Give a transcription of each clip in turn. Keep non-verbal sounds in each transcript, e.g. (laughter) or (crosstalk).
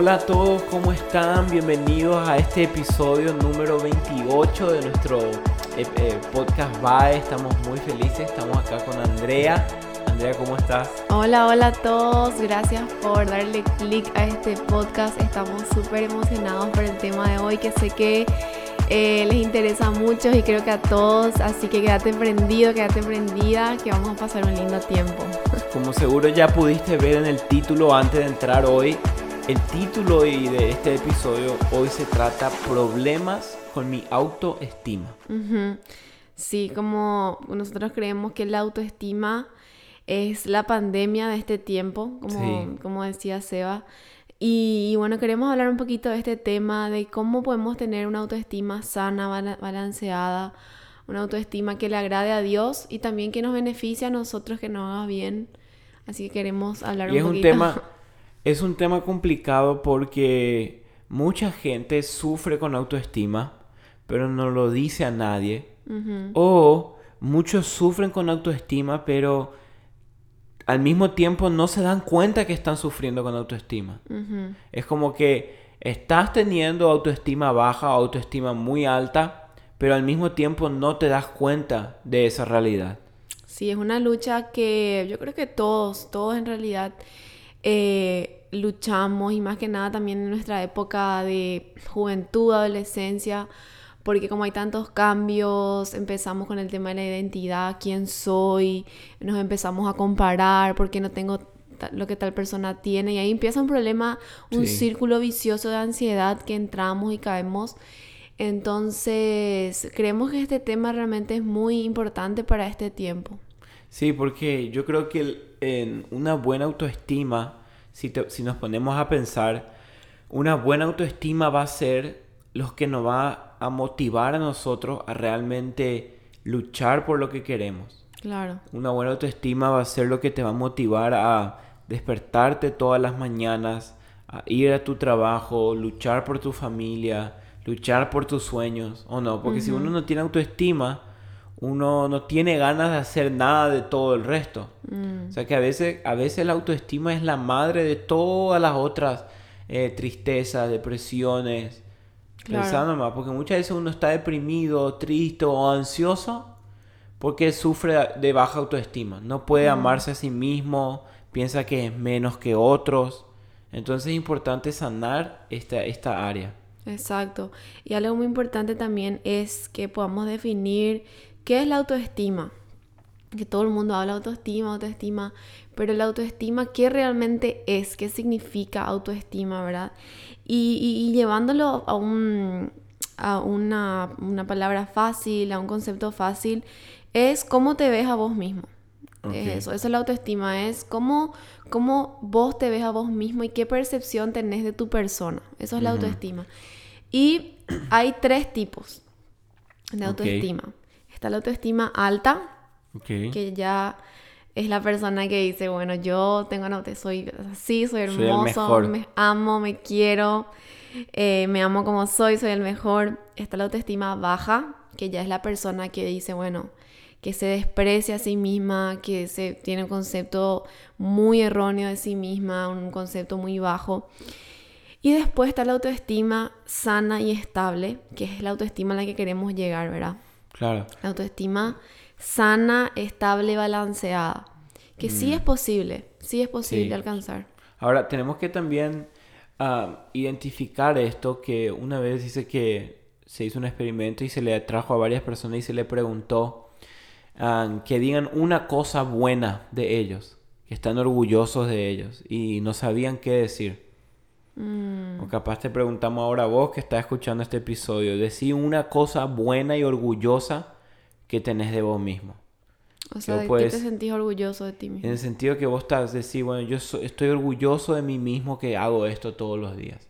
Hola a todos, ¿cómo están? Bienvenidos a este episodio número 28 de nuestro eh, eh, podcast BAE. Estamos muy felices, estamos acá con Andrea. Andrea, ¿cómo estás? Hola, hola a todos. Gracias por darle click a este podcast. Estamos súper emocionados por el tema de hoy que sé que eh, les interesa mucho y creo que a todos. Así que quédate prendido, quédate prendida, que vamos a pasar un lindo tiempo. Como seguro ya pudiste ver en el título antes de entrar hoy, el título de este episodio hoy se trata problemas con mi autoestima. Sí, como nosotros creemos que la autoestima es la pandemia de este tiempo, como, como decía Seba. Y, bueno, queremos hablar un poquito de este tema, de cómo podemos tener una autoestima sana, balanceada, una autoestima que le agrade a Dios y también que nos beneficie a nosotros, que nos haga bien. Así que queremos hablar y un es Un tema, (laughs) es un tema complicado porque mucha gente sufre con autoestima, pero no lo dice a nadie. O muchos sufren con autoestima, pero al mismo tiempo no se dan cuenta que están sufriendo con autoestima. Es como que estás teniendo autoestima baja o autoestima muy alta, pero al mismo tiempo no te das cuenta de esa realidad. Sí, es una lucha que yo creo que todos, todos en realidad eh, luchamos y más que nada también en nuestra época de juventud, adolescencia porque como hay tantos cambios, empezamos con el tema de la identidad, quién soy, nos empezamos a comparar porque no tengo lo que tal persona tiene y ahí empieza un problema, un círculo vicioso de ansiedad que entramos y caemos. Entonces, creemos que este tema realmente es muy importante para este tiempo. Sí, porque yo creo que en una buena autoestima, si, si nos ponemos a pensar, una buena autoestima va a ser lo que nos va a motivar a nosotros a realmente luchar por lo que queremos. Claro. Una buena autoestima va a ser lo que te va a motivar a despertarte todas las mañanas, a ir a tu trabajo, luchar por tu familia, luchar por tus sueños, o no, porque si uno no tiene autoestima, uno no tiene ganas de hacer nada de todo el resto. Mm. O sea que a veces, a veces la autoestima es la madre de todas las otras eh, tristezas, depresiones, Pensando más, porque muchas veces uno está deprimido, triste o ansioso porque sufre de baja autoestima. No puede amarse a sí mismo, piensa que es menos que otros. Entonces es importante sanar esta, esta área. Exacto. Y algo muy importante también es que podamos definir qué es la autoestima. Que todo el mundo habla autoestima, autoestima, pero la autoestima, ¿qué realmente es? ¿Qué significa autoestima, verdad? Y, llevándolo a, un, a una, palabra fácil, a un concepto fácil, es cómo te ves a vos mismo. eso, eso es la autoestima, es cómo, cómo vos te ves a vos mismo y qué percepción tenés de tu persona. Eso es la autoestima. Y hay tres tipos de autoestima. Está la autoestima alta, que ya es la persona que dice, bueno, yo tengo una soy así, soy hermoso, me amo, me quiero, eh, me amo como soy, soy el mejor. Está la autoestima baja, que ya es la persona que dice, bueno, que se desprecia a sí misma, que se tiene un concepto muy erróneo de sí misma, un concepto muy bajo. Y después está la autoestima sana y estable, que es la autoestima a la que queremos llegar, ¿verdad? Claro. La autoestima sana, estable, balanceada. Que sí mm. es posible, sí es posible alcanzar. Ahora, tenemos que también identificar esto, que una vez dice que se hizo un experimento y se le trajo a varias personas y se le preguntó que digan una cosa buena de ellos, que están orgullosos de ellos y no sabían qué decir. Mm. O capaz te preguntamos ahora vos que estás escuchando este episodio, decir una cosa buena y orgullosa que tenés de vos mismo. O sea, ¿de qué te sentís orgulloso de ti mismo? En el sentido que vos estás decir, bueno, yo estoy orgulloso de mí mismo que hago esto todos los días.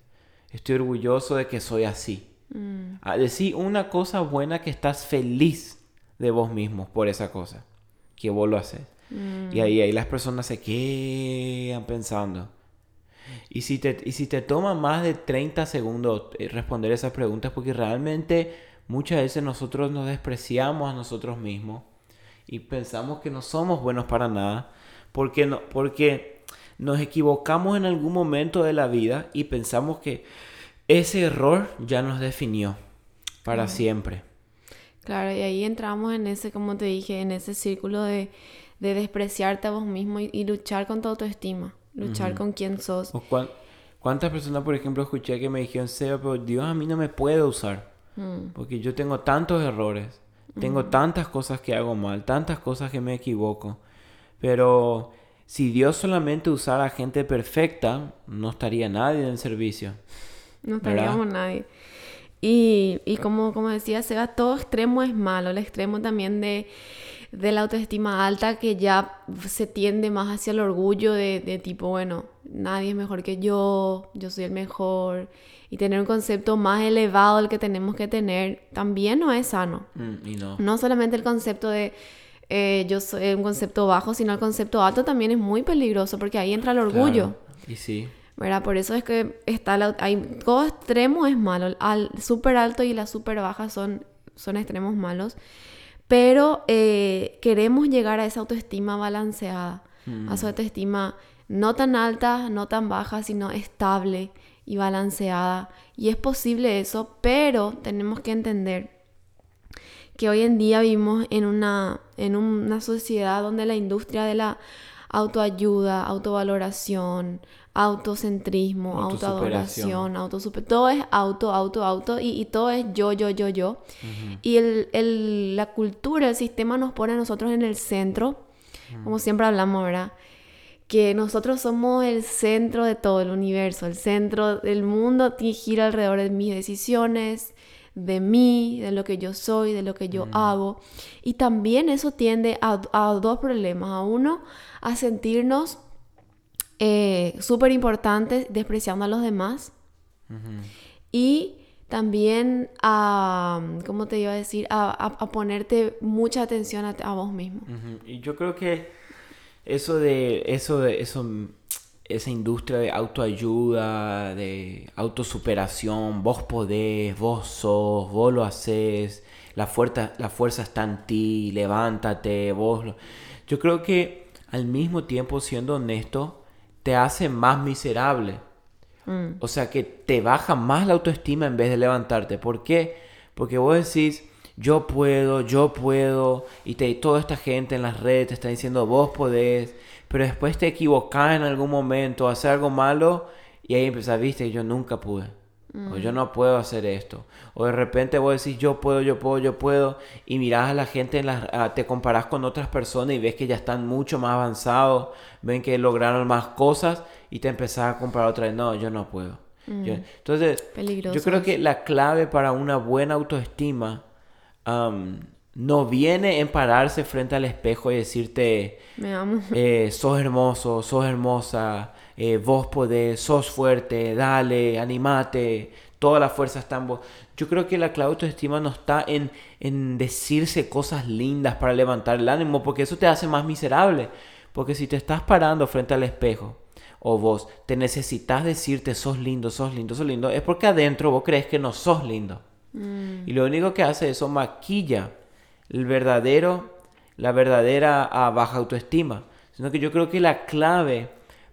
Estoy orgulloso de que soy así. Mm. A decir una cosa buena que estás feliz de vos mismo por esa cosa. Que vos lo haces. Mm. Y ahí, ahí las personas se quedan pensando. Y si te, y si te toma más de 30 segundos eh, responder esas preguntas, porque realmente muchas veces nosotros nos despreciamos a nosotros mismos y pensamos que no somos buenos para nada, porque, no, porque nos equivocamos en algún momento de la vida y pensamos que ese error ya nos definió para siempre. Claro, y ahí entramos en ese, como te dije, en ese círculo de, despreciarte a vos mismo y, luchar con tu autoestima, luchar con quién sos. ¿Cuántas personas, por ejemplo, escuché que me dijeron, Seba, pero Dios a mí no me puede usar? Mm. Porque yo tengo tantos errores, tengo tantas cosas que hago mal, tantas cosas que me equivoco. Pero si Dios solamente usara gente perfecta, no estaría nadie en el servicio. No estaríamos nadie. Y, y como, como decía Seba, todo extremo es malo. El extremo también de, de la autoestima alta que ya se tiende más hacia el orgullo de, de, tipo, bueno, nadie es mejor que yo, yo soy el mejor. Y tener un concepto más elevado del que tenemos que tener también no es sano. Mm, y no. no solamente el concepto de eh, yo soy un concepto bajo, sino el concepto alto también es muy peligroso porque ahí entra el orgullo. Y sí. ¿verdad? Por eso es que está la, hay, todo extremo es malo. Al súper alto y la súper baja son, son extremos malos. Pero eh, queremos llegar a esa autoestima balanceada, a esa mm. autoestima no tan alta, no tan baja, sino estable y balanceada. Y es posible eso, pero tenemos que entender que hoy en día vivimos en una, en una sociedad donde la industria de la autoayuda, autovaloración, autocentrismo, autoadoración, autosuper, todo es auto, auto, auto y, todo es yo, yo, yo, yo. Y el, la cultura, el sistema nos pone a nosotros en el centro, como siempre hablamos, ¿verdad? Que nosotros somos el centro de todo el universo, el centro del mundo gira alrededor de mis decisiones, de mí, de lo que yo soy, de lo que yo hago. Y también eso tiende a, a dos problemas. A uno, a sentirnos eh, súper importante despreciando a los demás. Y también a, ¿cómo te iba a decir? A, ponerte mucha atención a, vos mismo. Y yo creo que eso de, eso de, eso, esa industria de autoayuda, de autosuperación, vos podés, vos sos, vos lo haces, la fuerza, la fuerza está en ti, levántate, vos Yo creo que al mismo tiempo, siendo honesto, te hace más miserable. Mm. O sea que te baja más la autoestima en vez de levantarte. ¿Por qué? Porque vos decís, yo puedo, yo puedo, y te, toda esta gente en las redes te está diciendo, vos podés, pero después te equivocás en algún momento, hacer algo malo, y ahí empiezas, viste, yo nunca pude. O yo no puedo hacer esto. O de repente vos decís, yo puedo, yo puedo, yo puedo. Y mirás a la gente, en las, te comparás con otras personas y ves que ya están mucho más avanzados. Ven que lograron más cosas y te empezás a comparar otra vez. No, yo no puedo. Mm. entonces, yo creo que la clave para una buena autoestima no viene en pararse frente al espejo y decirte, me amo. Eh, sos hermoso, sos hermosa eh, vos podés, sos fuerte, dale, animate, toda la fuerza está en vos. Yo creo que la clave de autoestima no está en, en decirse cosas lindas para levantar el ánimo, porque eso te hace más miserable. Porque si te estás parando frente al espejo, o vos te necesitas decirte sos lindo, sos lindo, sos lindo, es porque adentro vos crees que no sos lindo. Mm. Y lo único que hace eso maquilla el verdadero, la verdadera ah, baja autoestima. Sino que yo creo que la clave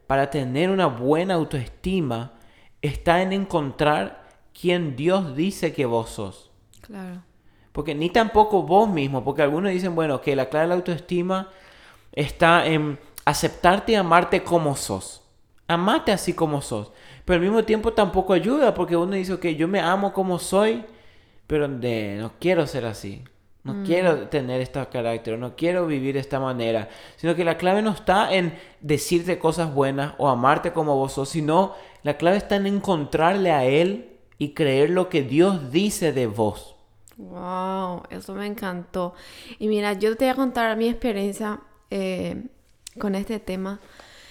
para tener una buena autoestima está en encontrar quién Dios dice que vos sos. Claro. Porque ni tampoco vos mismo, porque algunos dicen, bueno, que la clave de la autoestima está en aceptarte y amarte como sos. Amate así como sos. Pero al mismo tiempo tampoco ayuda, porque uno dice, ok, yo me amo como soy, pero no quiero ser así. No mm. quiero tener este carácter, no quiero vivir de esta manera, sino que la clave no está en decirte cosas buenas o amarte como vos sos, sino la clave está en encontrarle a Él y creer lo que Dios dice de vos. Wow, eso me encantó. Y mira, yo te voy a contar mi experiencia eh, con este tema.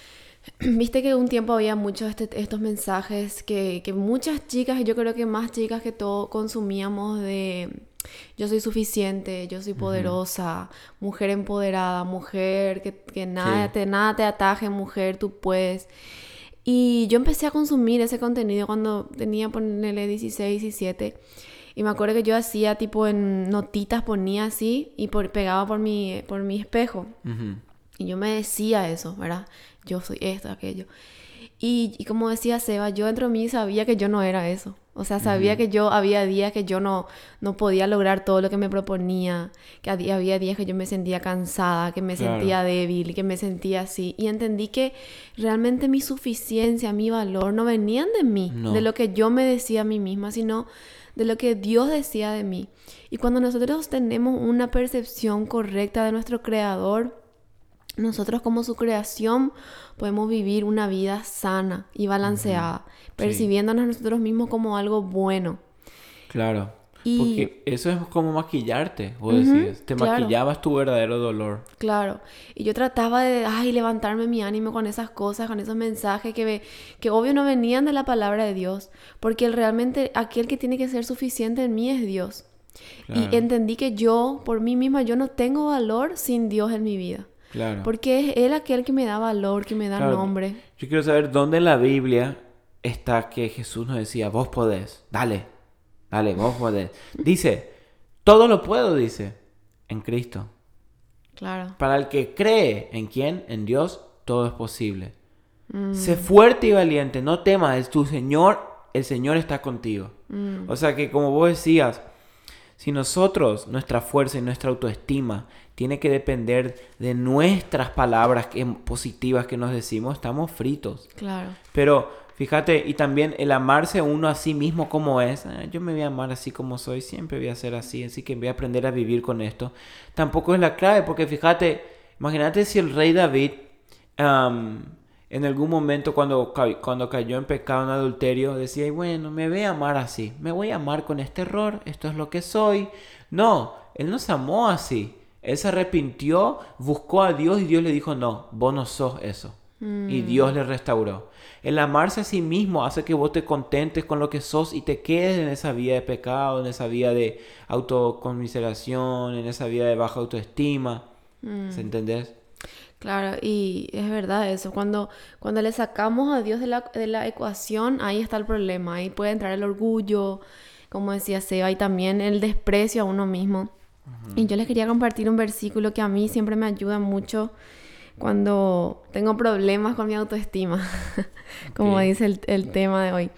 (clears throat) Viste que un tiempo había muchos este, estos mensajes que, que muchas chicas, y yo creo que más chicas que todo, consumíamos de yo soy suficiente, yo soy poderosa, mujer empoderada, mujer que, nada, te, nada te ataje, mujer, tú puedes. Y yo empecé a consumir ese contenido cuando tenía, ponerle 16, 17. Y me acuerdo que yo hacía tipo en notitas, ponía así y pegaba por mi, por mi espejo. Y yo me decía eso, ¿verdad? yo soy esto, aquello. Y, y, como decía Seba, yo dentro de mí sabía que yo no era eso. O sea, sabía que yo había días que yo no, no podía lograr todo lo que me proponía, que había días que yo me sentía cansada, que me sentía débil, que me sentía así. Y entendí que realmente mi suficiencia, mi valor no venían de mí, de lo que yo me decía a mí misma, sino de lo que Dios decía de mí. Y cuando nosotros tenemos una percepción correcta de nuestro Creador, nosotros como su creación podemos vivir una vida sana y balanceada, percibiéndonos nosotros mismos como algo bueno. Claro. Porque eso es como maquillarte, vos decías. Te maquillabas tu verdadero dolor. Claro. Y yo trataba de, ay, levantarme mi ánimo con esas cosas, con esos mensajes que, que obvio no venían de la palabra de Dios. Porque realmente aquel que tiene que ser suficiente en mí es Dios. Y entendí que yo, por mí misma, yo no tengo valor sin Dios en mi vida. Claro. Porque es Él aquel que me da valor, que me da nombre. Yo quiero saber dónde en la Biblia está que Jesús nos decía, vos podés, dale, dale, vos podés. Dice, todo lo puedo, dice, en Cristo. Claro. Para el que cree en quién, en Dios, todo es posible. Mm. Sé fuerte y valiente, no temas, es tu Señor, el Señor está contigo. Mm. O sea que como vos decías, si nosotros, nuestra fuerza y nuestra autoestima tiene que depender de nuestras palabras positivas que nos decimos, estamos fritos. Claro. Pero fíjate, y también el amarse uno a sí mismo como es, ah, yo me voy a amar así como soy, siempre voy a ser así, así que voy a aprender a vivir con esto. Tampoco es la clave, porque fíjate, imagínate si el rey David en algún momento cuando, cuando cayó en pecado, en adulterio, decía, bueno, me voy a amar así, me voy a amar con este error, esto es lo que soy. No, él no se amó así. Él se arrepintió, buscó a Dios y Dios le dijo, no, vos no sos eso. Y mm. Dios le restauró. El amarse a sí mismo hace que vos te contentes con lo que sos y te quedes en esa vida de pecado, en esa vida de autoconmiseración, en esa vida de baja autoestima. Mm. ¿Se entendés? Claro, y es verdad eso. Cuando, cuando le sacamos a Dios de la, de la ecuación, ahí está el problema. Ahí puede entrar el orgullo, como decía Seba, y también el desprecio a uno mismo. Y yo les quería compartir un versículo que a mí siempre me ayuda mucho cuando tengo problemas con mi autoestima, (laughs) como dice el, el, tema de hoy.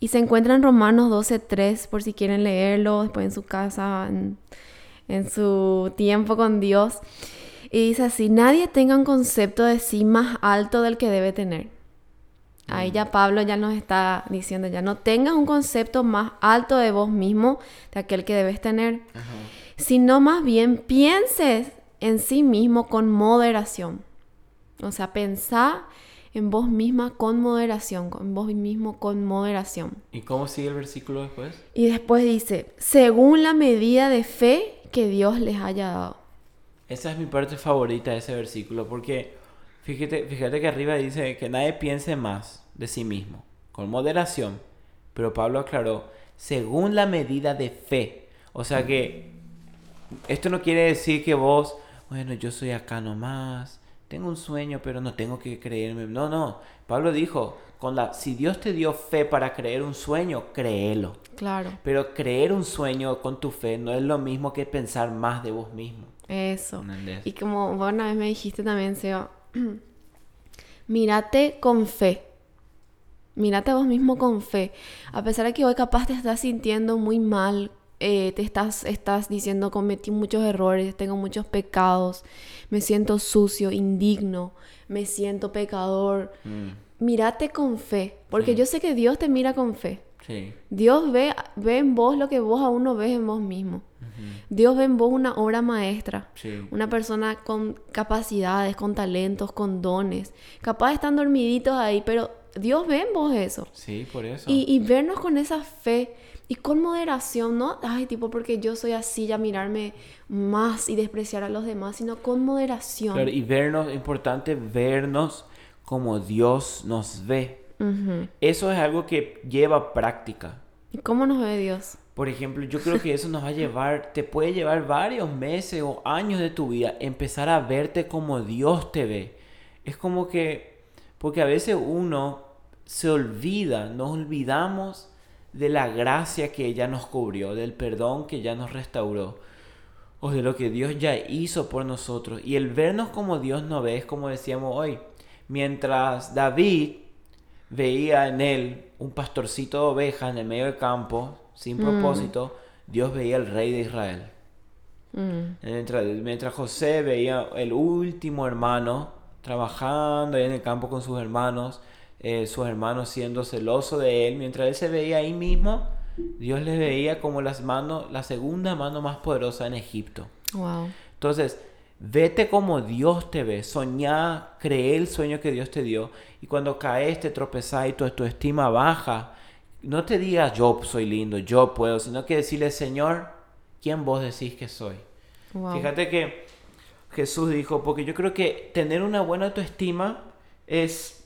Y se encuentra en Romanos 12.3 por si quieren leerlo después en su casa, en, en su tiempo con Dios. Y dice así, nadie tenga un concepto de sí más alto del que debe tener. Ahí ya Pablo ya nos está diciendo, ya no tengas un concepto más alto de vos mismo, de aquel que debes tener, sino más bien pienses en sí mismo con moderación. O sea, pensá en vos misma con moderación, en vos mismo con moderación. ¿Y cómo sigue el versículo después? Y después dice, según la medida de fe que Dios les haya dado. Esa es mi parte favorita de ese versículo porque fíjate, fíjate que arriba dice que nadie piense más de sí mismo, con moderación. Pero Pablo aclaró, según la medida de fe. O sea que esto no quiere decir que vos, bueno, yo soy acá nomás, tengo un sueño, pero no tengo que creerme. No, no. Pablo dijo, con la, si Dios te dio fe para creer un sueño, créelo. Claro. Pero creer un sueño con tu fe no es lo mismo que pensar más de vos mismo. Eso. Y como vos una vez me dijiste también, Seba, (clears throat) mírate con fe. Mírate vos mismo con fe. A pesar de que hoy capaz te estás sintiendo muy mal, eh, te estás, estás diciendo cometí muchos errores, tengo muchos pecados, me siento sucio, indigno, me siento pecador. Mm. Mírate con fe, porque yo sé que Dios te mira con fe. Dios ve, ve en vos lo que vos aún no ves en vos mismo. Dios ve en vos una obra maestra, una persona con capacidades, con talentos, con dones. Capaz están dormiditos ahí, pero Dios ve en vos eso. Sí, por eso. Y, vernos con esa fe y con moderación, no, ay, tipo, porque yo soy así, ya mirarme más y despreciar a los demás, sino con moderación. y vernos, importante vernos como Dios nos ve. Eso es algo que lleva práctica. ¿Y cómo nos ve Dios? Por ejemplo, yo creo que eso nos va a llevar, te puede llevar varios meses o años de tu vida empezar a verte como Dios te ve. Es como que, porque a veces uno se olvida, nos olvidamos de la gracia que ella nos cubrió, del perdón que ya nos restauró, o de lo que Dios ya hizo por nosotros. Y el vernos como Dios nos ve es como decíamos hoy, Mientras David veía en él un pastorcito de ovejas en el medio del campo, sin Mm. propósito, Dios veía al rey de Israel. Mm, Mientras, mientras José veía el último hermano trabajando ahí en el campo con sus hermanos, eh, sus hermanos siendo celosos de él, mientras él se veía ahí mismo, Dios le veía como las manos, la segunda mano más poderosa en Egipto. wow. Entonces, vete como Dios te ve, soñá, cree el sueño que Dios te dio, y cuando caes, te tropezás y tu, tu estima baja, no te digas yo soy lindo, yo puedo, sino que decirle, Señor, ¿quién vos decís que soy? wow. Fíjate que Jesús dijo, porque yo creo que tener una buena autoestima es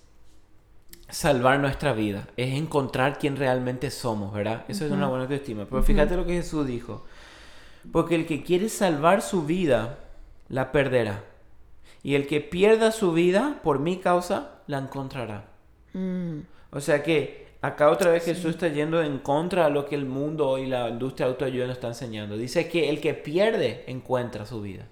salvar nuestra vida, es encontrar quién realmente somos, ¿verdad? Eso es una buena autoestima. Pero fíjate lo que Jesús dijo, porque el que quiere salvar su vida, la perderá. Y el que pierda su vida por mi causa, la encontrará. Mm, O sea que acá otra vez Jesús está yendo en contra de lo que el mundo y la industria autoayuda nos está enseñando. Dice que el que pierde encuentra su vida.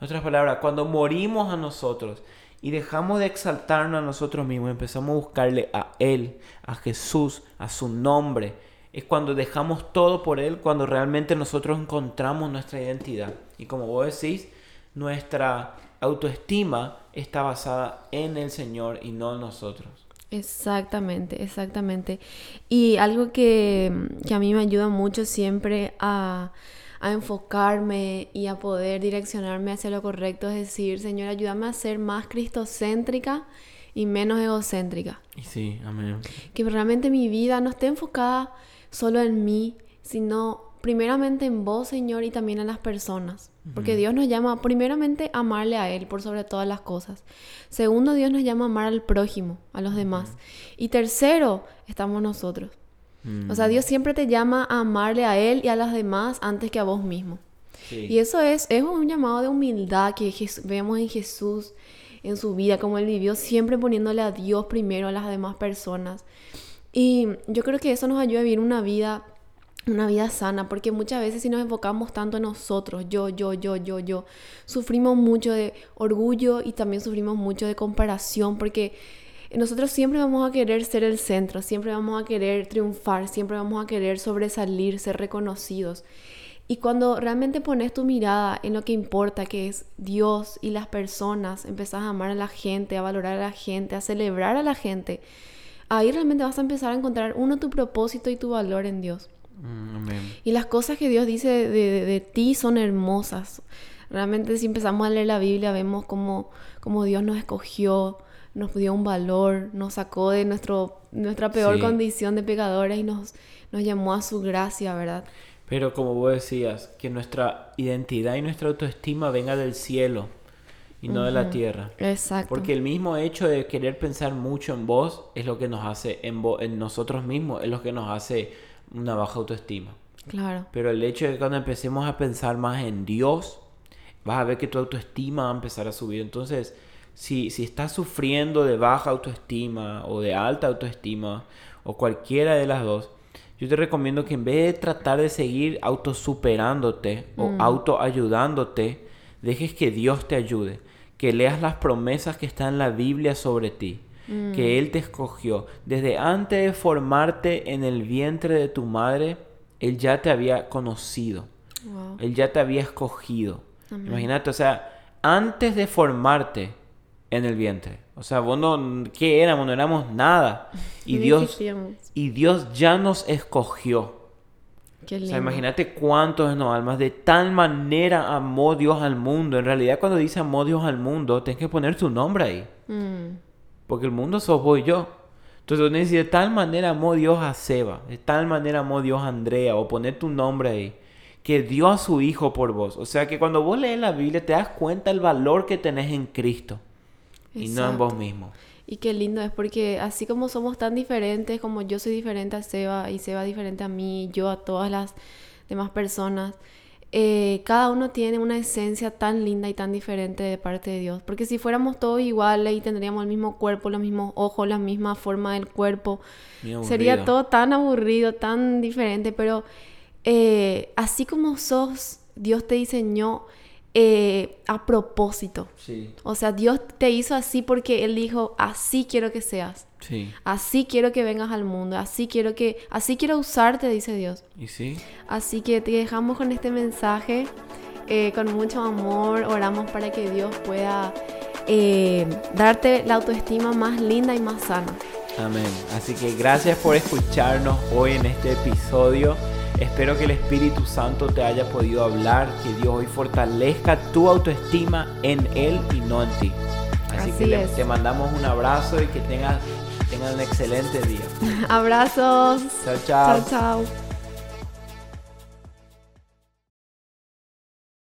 En otras palabras, cuando morimos a nosotros y dejamos de exaltarnos a nosotros mismos, empezamos a buscarle a Él, a Jesús, a su nombre, es cuando dejamos todo por Él, cuando realmente nosotros encontramos nuestra identidad. Y como vos decís, nuestra autoestima está basada en el Señor y no en nosotros. Exactamente, exactamente. Y algo que, que a mí me ayuda mucho siempre a, a enfocarme y a poder direccionarme hacia lo correcto es decir, Señor, ayúdame a ser más cristocéntrica y menos egocéntrica. Sí, amén. Que realmente mi vida no esté enfocada solo en mí, sino primeramente en vos, Señor, y también en las personas. Porque Dios nos llama primeramente a amarle a Él por sobre todas las cosas. Segundo, Dios nos llama a amar al prójimo, a los demás. Y tercero, estamos nosotros. O sea, Dios siempre te llama a amarle a Él y a los demás antes que a vos mismo. Sí. Y eso es, es un llamado de humildad que vemos en Jesús, en su vida, como Él vivió, siempre poniéndole a Dios primero a las demás personas. Y yo creo que eso nos ayuda a vivir una vida, una vida sana, porque muchas veces si nos enfocamos tanto en nosotros, yo, yo, yo, yo, yo, sufrimos mucho de orgullo y también sufrimos mucho de comparación, porque nosotros siempre vamos a querer ser el centro, siempre vamos a querer triunfar, siempre vamos a querer sobresalir, ser reconocidos. Y cuando realmente pones tu mirada en lo que importa, que es Dios y las personas, empezás a amar a la gente, a valorar a la gente, a celebrar a la gente, ahí realmente vas a empezar a encontrar uno tu propósito y tu valor en Dios. Mm, amén. Y las cosas que Dios dice de, de- de ti son hermosas. Realmente si empezamos a leer la Biblia vemos cómo, cómo Dios nos escogió, nos dio un valor, nos sacó de nuestro, nuestra peor Sí. condición de pecadores y nos, nos llamó a su gracia, ¿verdad? Pero como vos decías, que nuestra identidad y nuestra autoestima venga del cielo y no de la tierra. Exacto. Porque el mismo hecho de querer pensar mucho en vos es lo que nos hace, en, vo- en nosotros mismos, es lo que nos hace una baja autoestima. Claro. Pero el hecho de que cuando empecemos a pensar más en Dios, vas a ver que tu autoestima va a empezar a subir. Entonces, si, si estás sufriendo de baja autoestima o de alta autoestima o cualquiera de las dos, yo te recomiendo que en vez de tratar de seguir autosuperándote o autoayudándote, dejes que Dios te ayude, que leas las promesas que están en la Biblia sobre ti, que Él te escogió. Desde antes de formarte en el vientre de tu madre, Él ya te había conocido. Wow. Él ya te había escogido. Imagínate, o sea, antes de formarte en el vientre. O sea, vos no, ¿qué éramos? No éramos nada. (laughs) Y Dios, y Dios ya nos escogió. Qué O lindo. sea, imagínate cuántos no almas. De tal manera amó Dios al mundo. En realidad, cuando dice amó Dios al mundo, tienes que poner tu nombre ahí. Mm, Porque el mundo sos vos y yo. Entonces, dice, de tal manera amó Dios a Seba. De tal manera amó Dios a Andrea. O poner tu nombre ahí. Que dio a su hijo por vos. O sea, que cuando vos lees la Biblia, te das cuenta el valor que tenés en Cristo. Y no en vos mismo. Y qué lindo es porque así como somos tan diferentes, como yo soy diferente a Seba y Seba diferente a mí, yo a todas las demás personas, eh, cada uno tiene una esencia tan linda y tan diferente de parte de Dios. Porque si fuéramos todos iguales y tendríamos el mismo cuerpo, los mismos ojos, la misma forma del cuerpo, sería todo tan aburrido, tan diferente. Pero eh, así como sos, Dios te diseñó eh, a propósito. Sí. O sea, Dios te hizo así porque Él dijo, así quiero que seas. Sí. Así quiero que vengas al mundo, así quiero que, así quiero usarte, dice Dios. ¿Y sí? Así que te dejamos con este mensaje, eh, con mucho amor, oramos para que Dios pueda eh, darte la autoestima más linda y más sana. Amén. Así que gracias por escucharnos hoy en este episodio. Espero que el Espíritu Santo te haya podido hablar, que Dios hoy fortalezca tu autoestima en Él y no en ti. Así, Así que le- te mandamos un abrazo y que tengas, tengas un excelente día. (laughs) Abrazos. Chao, chao. Chao, chao.